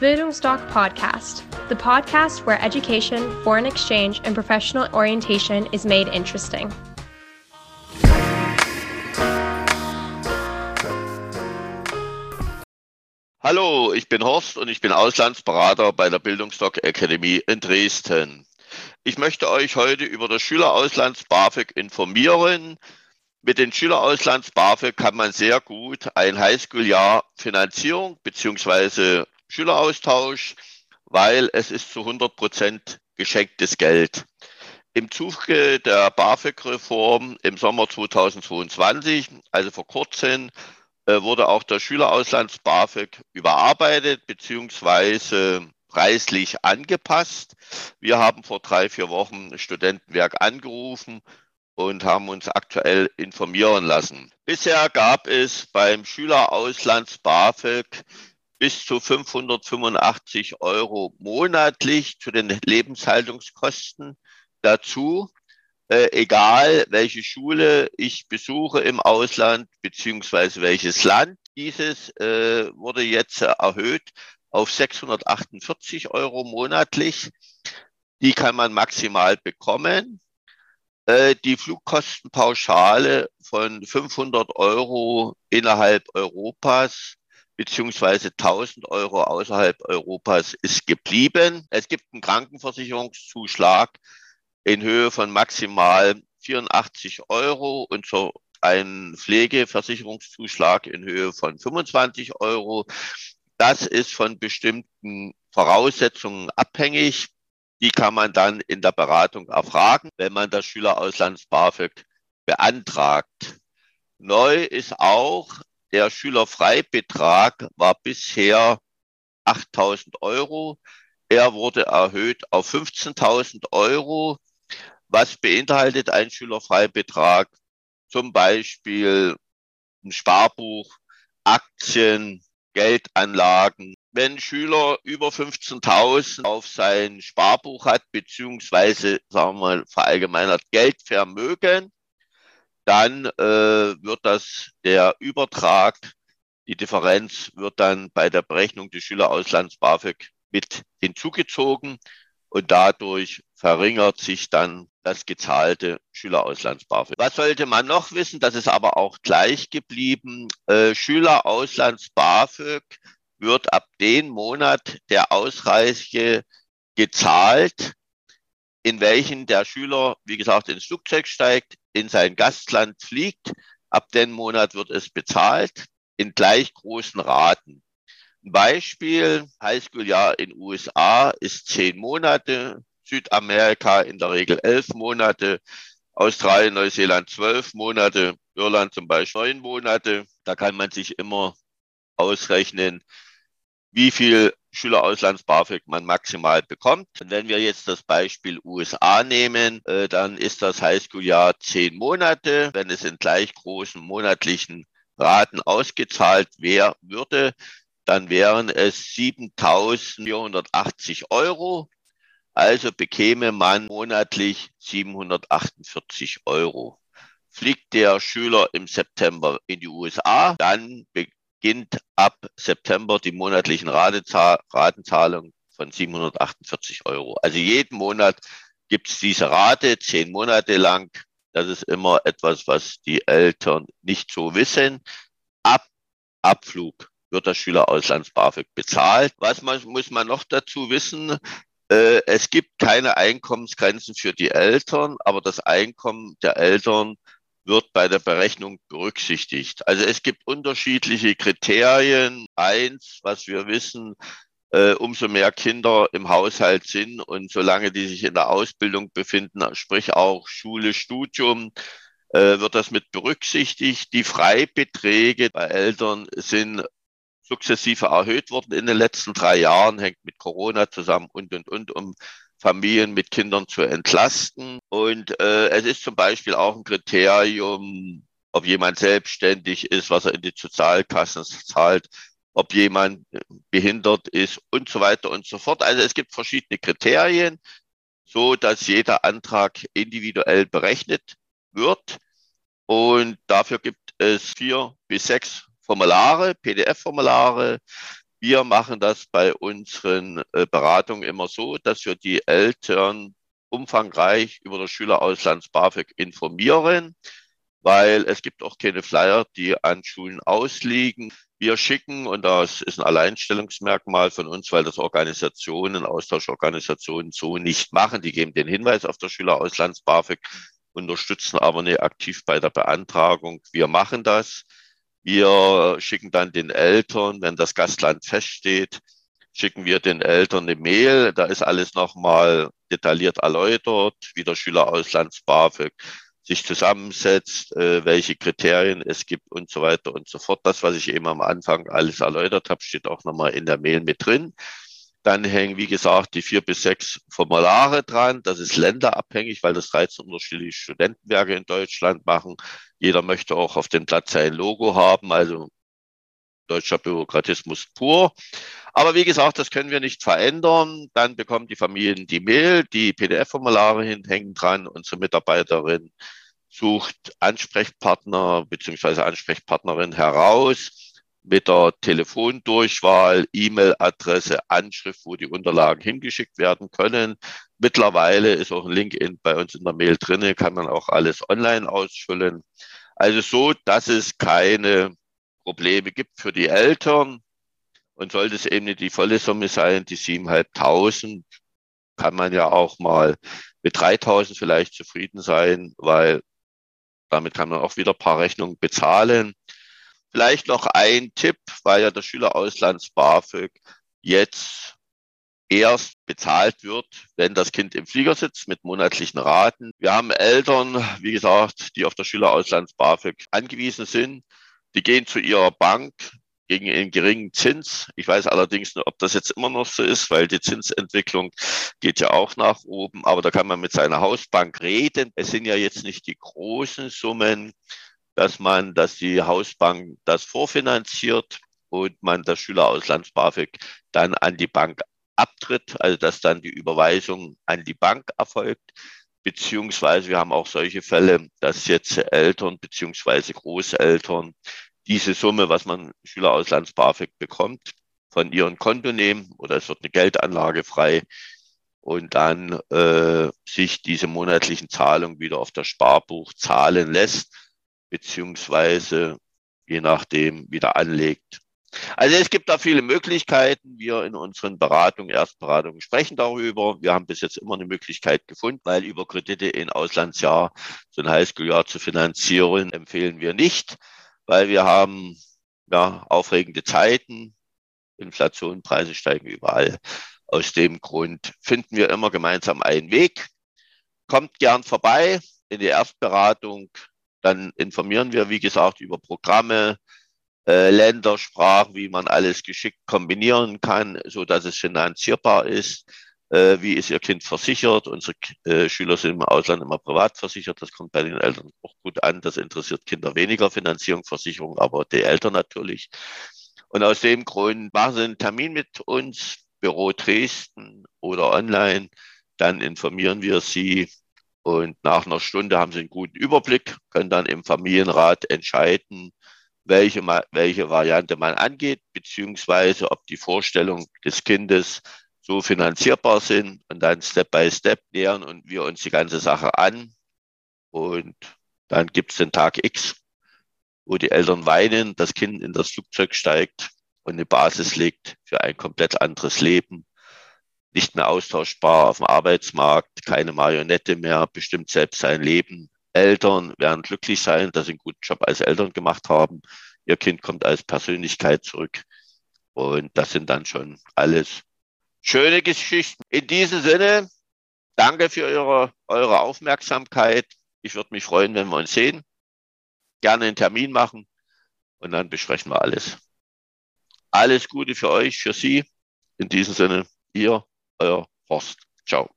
Bildungsdoc Podcast, the podcast where education, foreign exchange, and professional orientation is made interesting. Hallo, ich bin Horst und ich bin Auslandsberater bei der Bildungsdoc Academy in Dresden. Ich möchte euch heute über das Schülerauslands BAföG informieren. Mit den Schülerauslands BAföG kann man sehr gut ein Highschool-Jahr Finanzierung bzw. Schüleraustausch, weil es ist zu 100 Prozent geschenktes Geld. Im Zuge der BAföG-Reform im Sommer 2022, also vor kurzem, äh, wurde auch der Schülerauslands BAföG überarbeitet bzw. preislich angepasst. Wir haben vor drei, vier Wochen Studentenwerk angerufen und haben uns aktuell informieren lassen. Bisher gab es beim Schülerauslands BAföG bis zu 585 Euro monatlich zu den Lebenshaltungskosten dazu. Äh, egal welche Schule ich besuche im Ausland beziehungsweise welches Land. Dieses äh, wurde jetzt erhöht auf 648 Euro monatlich. Die kann man maximal bekommen. Äh, die Flugkostenpauschale von 500 Euro innerhalb Europas beziehungsweise 1000 Euro außerhalb Europas ist geblieben. Es gibt einen Krankenversicherungszuschlag in Höhe von maximal 84 Euro und so einen Pflegeversicherungszuschlag in Höhe von 25 Euro. Das ist von bestimmten Voraussetzungen abhängig. Die kann man dann in der Beratung erfragen, wenn man das Schülerauslands BAföG beantragt. Neu ist auch, der Schülerfreibetrag war bisher 8000 Euro. Er wurde erhöht auf 15.000 Euro. Was beinhaltet ein Schülerfreibetrag? Zum Beispiel ein Sparbuch, Aktien, Geldanlagen. Wenn Schüler über 15.000 auf sein Sparbuch hat, beziehungsweise, sagen wir mal, verallgemeinert Geldvermögen, dann äh, wird das der Übertrag, die Differenz wird dann bei der Berechnung des Schülerauslands BAföG mit hinzugezogen und dadurch verringert sich dann das gezahlte Schülerauslands BAföG. Was sollte man noch wissen? Das ist aber auch gleich geblieben. Äh, Schülerauslands BAföG wird ab dem Monat der Ausreise gezahlt, in welchen der Schüler, wie gesagt, ins Flugzeug steigt, in sein Gastland fliegt. Ab dem Monat wird es bezahlt in gleich großen Raten. Ein Beispiel, Highschool-Jahr in USA ist zehn Monate, Südamerika in der Regel elf Monate, Australien, Neuseeland zwölf Monate, Irland zum Beispiel neun Monate. Da kann man sich immer ausrechnen, wie viel Schülerauslands BAföG man maximal bekommt. Und wenn wir jetzt das Beispiel USA nehmen, äh, dann ist das Highschool-Jahr zehn Monate. Wenn es in gleich großen monatlichen Raten ausgezahlt wär, würde, dann wären es 7.480 Euro. Also bekäme man monatlich 748 Euro. Fliegt der Schüler im September in die USA, dann beginnt ab September die monatlichen Ratenzahlungen von 748 Euro. Also jeden Monat gibt es diese Rate, zehn Monate lang. Das ist immer etwas, was die Eltern nicht so wissen. Ab Abflug wird das Schülerauslands BAföG bezahlt. Was man, muss man noch dazu wissen? Äh, es gibt keine Einkommensgrenzen für die Eltern, aber das Einkommen der Eltern wird bei der Berechnung berücksichtigt. Also es gibt unterschiedliche Kriterien. Eins, was wir wissen, äh, umso mehr Kinder im Haushalt sind und solange die sich in der Ausbildung befinden, sprich auch Schule, Studium, äh, wird das mit berücksichtigt. Die Freibeträge bei Eltern sind sukzessive erhöht worden in den letzten drei Jahren, hängt mit Corona zusammen und, und, und, um Familien mit Kindern zu entlasten. Und äh, es ist zum Beispiel auch ein Kriterium, ob jemand selbstständig ist, was er in die Sozialkassen zahlt, ob jemand behindert ist und so weiter und so fort. Also es gibt verschiedene Kriterien, so dass jeder Antrag individuell berechnet wird. Und dafür gibt es vier bis sechs Formulare, PDF-Formulare, Wir machen das bei unseren äh, Beratungen immer so, dass wir die Eltern umfangreich über das Schülerauslands BAföG informieren, weil es gibt auch keine Flyer, die an Schulen ausliegen. Wir schicken, und das ist ein Alleinstellungsmerkmal von uns, weil das Organisationen, Austauschorganisationen so nicht machen. Die geben den Hinweis auf das Schülerauslands BAföG, unterstützen aber nicht aktiv bei der Beantragung. Wir machen das. Wir schicken dann den Eltern, wenn das Gastland feststeht, schicken wir den Eltern eine Mail. Da ist alles nochmal detailliert erläutert, wie der Schülerauslands BAföG sich zusammensetzt, äh, welche Kriterien es gibt und so weiter und so fort. Das, was ich eben am Anfang alles erläutert habe, steht auch nochmal in der Mail mit drin. Dann hängen, wie gesagt, die vier bis sechs Formulare dran. Das ist länderabhängig, weil das 13 unterschiedliche Studentenwerke in Deutschland machen. Jeder möchte auch auf dem Platz sein Logo haben, also deutscher Bürokratismus pur. Aber wie gesagt, das können wir nicht verändern. Dann bekommen die Familien die Mail, die PDF-Formulare hängen dran. Unsere Mitarbeiterin sucht Ansprechpartner bzw. Ansprechpartnerin heraus mit der Telefondurchwahl, E-Mail-Adresse, Anschrift, wo die Unterlagen hingeschickt werden können. Mittlerweile ist auch ein Link in, bei uns in der Mail drin, kann man auch alles online ausfüllen. Also so, dass es keine Probleme gibt für die Eltern. Und sollte es eben nicht die volle Summe sein, die 7.500, kann man ja auch mal mit 3.000 vielleicht zufrieden sein, weil damit kann man auch wieder ein paar Rechnungen bezahlen. Vielleicht noch ein Tipp, weil ja der Schülerauslands BAföG jetzt erst bezahlt wird, wenn das Kind im Flieger sitzt mit monatlichen Raten. Wir haben Eltern, wie gesagt, die auf der Schülerauslands BAföG angewiesen sind. Die gehen zu ihrer Bank gegen einen geringen Zins. Ich weiß allerdings nicht, ob das jetzt immer noch so ist, weil die Zinsentwicklung geht ja auch nach oben. Aber da kann man mit seiner Hausbank reden. Es sind ja jetzt nicht die großen Summen dass man, dass die Hausbank das vorfinanziert und man das Schülerauslands BAföG dann an die Bank abtritt, also dass dann die Überweisung an die Bank erfolgt. Beziehungsweise wir haben auch solche Fälle, dass jetzt Eltern beziehungsweise Großeltern diese Summe, was man Schülerauslands BAföG bekommt, von ihren Konto nehmen oder es wird eine Geldanlage frei und dann äh, sich diese monatlichen Zahlungen wieder auf das Sparbuch zahlen lässt beziehungsweise je nachdem wieder anlegt. Also es gibt da viele Möglichkeiten. Wir in unseren Beratungen, Erstberatungen sprechen darüber. Wir haben bis jetzt immer eine Möglichkeit gefunden, weil über Kredite in Auslandsjahr so ein Highschool-Jahr zu finanzieren, empfehlen wir nicht, weil wir haben ja aufregende Zeiten. Inflation, Preise steigen überall. Aus dem Grund finden wir immer gemeinsam einen Weg. Kommt gern vorbei in die Erstberatung dann informieren wir, wie gesagt, über Programme, äh, Ländersprachen, wie man alles geschickt kombinieren kann, so dass es finanzierbar ist. Äh, wie ist Ihr Kind versichert? Unsere äh, Schüler sind im Ausland immer privat versichert. Das kommt bei den Eltern auch gut an. Das interessiert Kinder weniger, Finanzierung, Versicherung, aber die Eltern natürlich. Und aus dem Grund machen Sie einen Termin mit uns, Büro Dresden oder online. Dann informieren wir Sie und nach einer Stunde haben sie einen guten Überblick, können dann im Familienrat entscheiden, welche, welche Variante man angeht, beziehungsweise ob die Vorstellungen des Kindes so finanzierbar sind und dann Step by Step nähern und wir uns die ganze Sache an. Und dann gibt es den Tag X, wo die Eltern weinen, das Kind in das Flugzeug steigt und eine Basis legt für ein komplett anderes Leben nicht mehr austauschbar auf dem Arbeitsmarkt, keine Marionette mehr, bestimmt selbst sein Leben. Eltern werden glücklich sein, dass sie einen guten Job als Eltern gemacht haben. Ihr Kind kommt als Persönlichkeit zurück. Und das sind dann schon alles schöne Geschichten. In diesem Sinne, danke für eure, eure Aufmerksamkeit. Ich würde mich freuen, wenn wir uns sehen. Gerne einen Termin machen und dann besprechen wir alles. Alles Gute für euch, für Sie. In diesem Sinne, ihr euer Horst. Ciao.